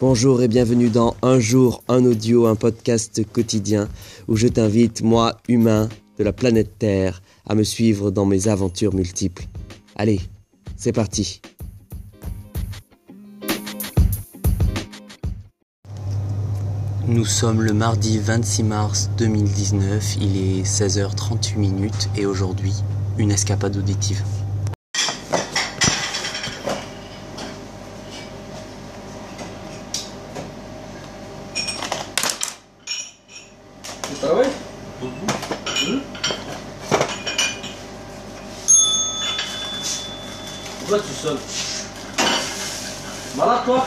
Bonjour et bienvenue dans Un jour, un audio, un podcast quotidien où je t'invite, moi, humain de la planète Terre, à me suivre dans mes aventures multiples. Allez, c'est parti. Nous sommes le mardi 26 mars 2019, il est 16h38 minutes et aujourd'hui, une escapade auditive. Tu travailles Hum Pourquoi tu sonnes Malade toi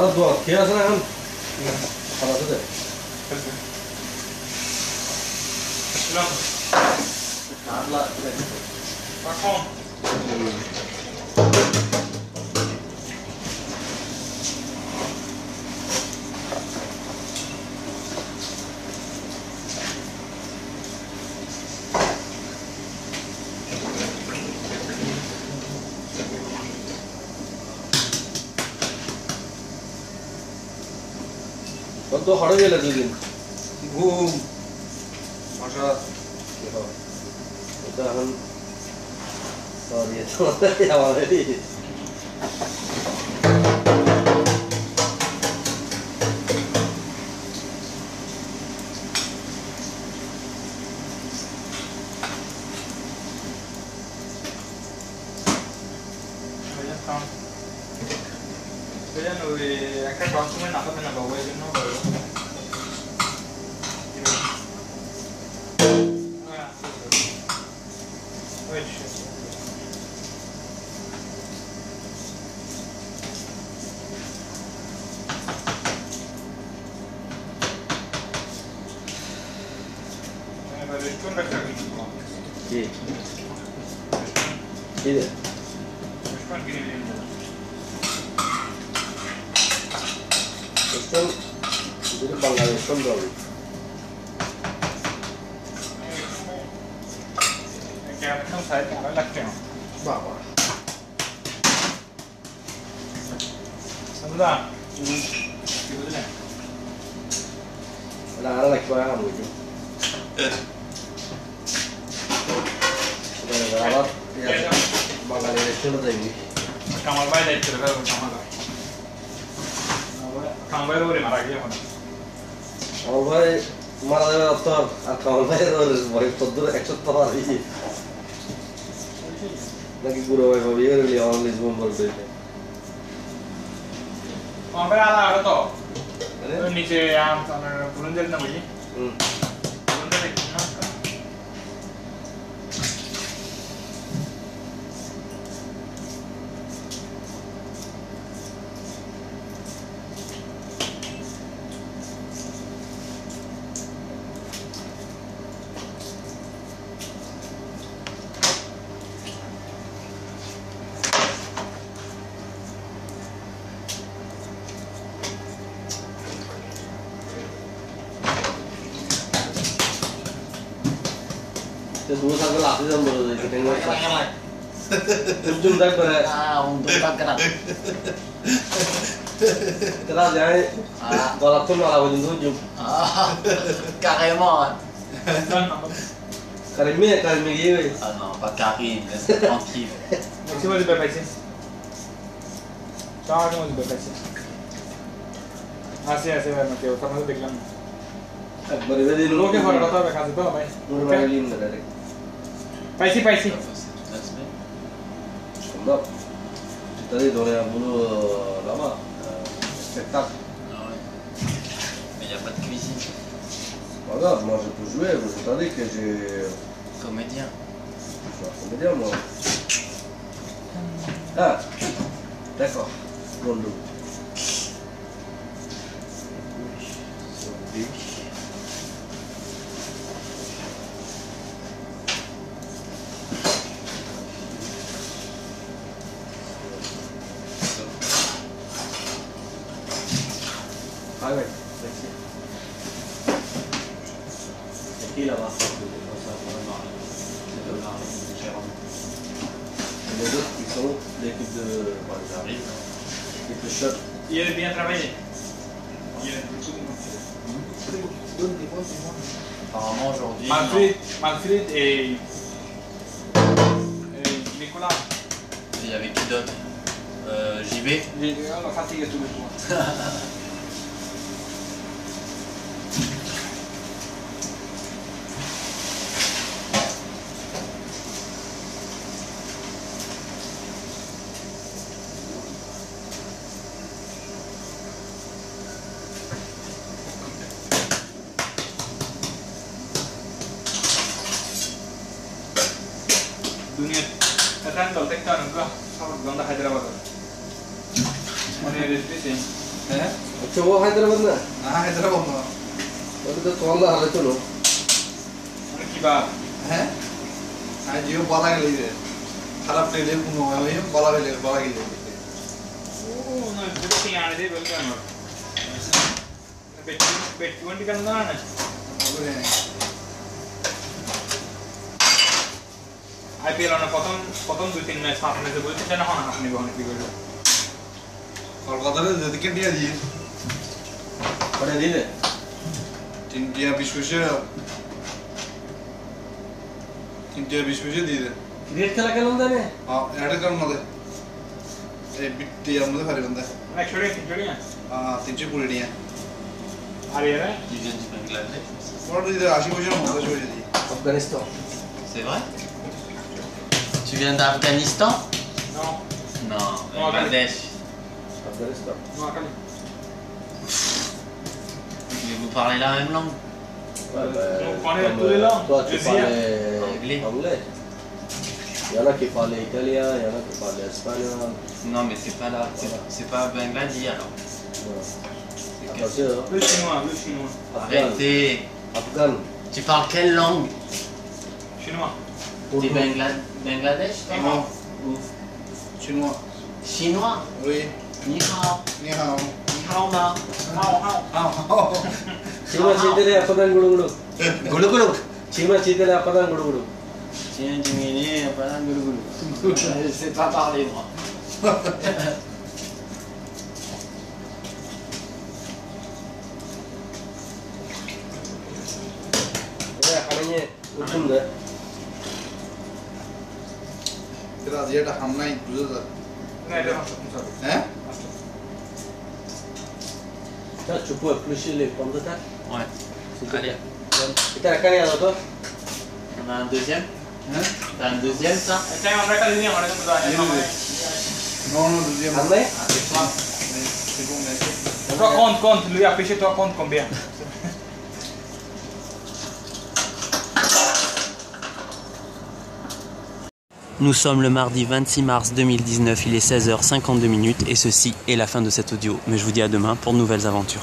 Bana doğal. Piyasına hem parası da. Bismillah. Allah. Bakalım. برضه حرامي ولا زوجين نجوم عشرات ده هم يا Thank you. Yeah. Yeah. Yeah. Yeah. Yeah. Yeah. Yeah. Yeah. Yeah. Yeah. Yeah. Yeah. Yeah. Yeah. Yeah. Yeah. Bangladesh সুন্দর বাবা Nada, la que va a morir. বাঙালির ছিল দেখবি কামাল ভাই দায়িত্ব কামাল ভাই কামাল ভাই মারা গিয়ে আমার ভাই মারা যাবে তোর আর কামাল ভাইয়ের ভাই তোর একশো আর ই। নাকি পুরো ভাই ভাবি এর লিয়ে আমার লিজবন বলতে আমার ভাই আলা আর তো নিচে আম পুরন না বুঝি হুম ते दो साल का लाते जम बोलो दे टेंगो तुम तुम तक पर Ah, untuk tak kena. तेरा जाए Ah, गला तुम वाला वजन तुम जुम ah, carrément. करीमे करीमे ये वे Ah non, pas Karim, laisse tranquille. মুছি বলি বেপাইছে চার মধ্যে বেপাইছে আছে আছে ভাই আমাকে ওখানে মধ্যে দেখলাম बड़े बड़े লোকে হওয়ার কথা হবে কাজে তো ভাই मुझे बड़ा लीन Par ici, par ici. Je suis là. Cette année, j'aurai un boulot là-bas. Euh, Spectacle. Ah ouais. Mais il n'y a pas de cuisine. C'est pas grave, moi je peux jouer, mais cette année que j'ai. Comédien. Je suis un comédien, moi. Ah, d'accord. Bon, Ah ouais, merci. C'est qui là-bas Les autres qui sont l'équipe de. Bon, ils arrivent. L'équipe de choc. Il est bien travaillé. Il est Apparemment aujourd'hui. Manfred, Manfred et, et Nicolas. Il y avait qui d'autre? Euh, JB. J'ai la fatigue tous les jours. Dönüyor. Zaten kaldı. Tek tanım ka. Sabır ganda Hyderabad'a. Oraya resmi şey. He? अच्छा वो हैदराबाद ना हाँ हैदराबाद में अरे तो कौन ला हाल चलो अरे की बात है आज यो बाला के लिए खराब नहीं ले कुनो है यो बाला के लिए बाला के लिए ओ ना बुरे से यार दे बोल क्या ना बेट बेट ट्वेंटी का ना ना बुरे আইপিএল অনেক প্রথম প্রথম দুই তিন ম্যাচ হাফ নিতে বলছি যেন হন হাফ নিবে অনেক করবে কলকাতারে যদি কে দিয়ে দিয়ে ওটা দিলে তিনটিয়া বিশ বিশে তিনটিয়া বিশ বিশে দিয়ে দে। রেড খেলা খেলুন তাহলে? হ্যাঁ এটা কেমন হবে এই বিটি আমাদের ভারী বন্ধ একশো টাকা তিনশো টাকা হ্যাঁ তিনশো কুড়ি নিয়ে। আর এরা? দুজন জিতবে লাগলে ওটা আশি পয়সার মতো চলে দিয়ে। আফগানিস্তান। সেবা Tu viens d'Afghanistan Non. Non, euh, Bangladesh. Afghanistan. Non, Mais vous parlez la même langue Ouais, euh, ben, on toutes les euh, langues. Toi, tu parlais anglais. anglais. Il y en a qui parlent italien, il y en a qui parlent espagnol. Non, mais c'est pas là, c'est pas Benghazi alors. Le chinois, le chinois. Arrêtez. Afghan. Tu parles quelle langue? Chinois. de Bangla Bangladesh Non. Chinois. Chinois Oui. Ni hao. Ni hao. Ni hao ma. Hao hao. Hao hao. Chinois chitele apadan gulu gulu. Gulu gulu. Chinois chitele apadan gulu gulu. Tiens, Jiminy, apadan gulu gulu. Je sais pas parler moi. Yeah, I mean, yeah, এটা যেটা হামনাই বুঝে যা Non, il est marche comme ça. Hein Ça, tu peux éplucher les pommes de terre Ouais. s'il te Allez. plaît. Et t'as la canne à toi On a un deuxième Hein T'as un deuxième, ça Cioè, ma fratello di amore, come dai? Io lui. Nous sommes le mardi 26 mars 2019, il est 16h52 minutes et ceci est la fin de cet audio. Mais je vous dis à demain pour de nouvelles aventures.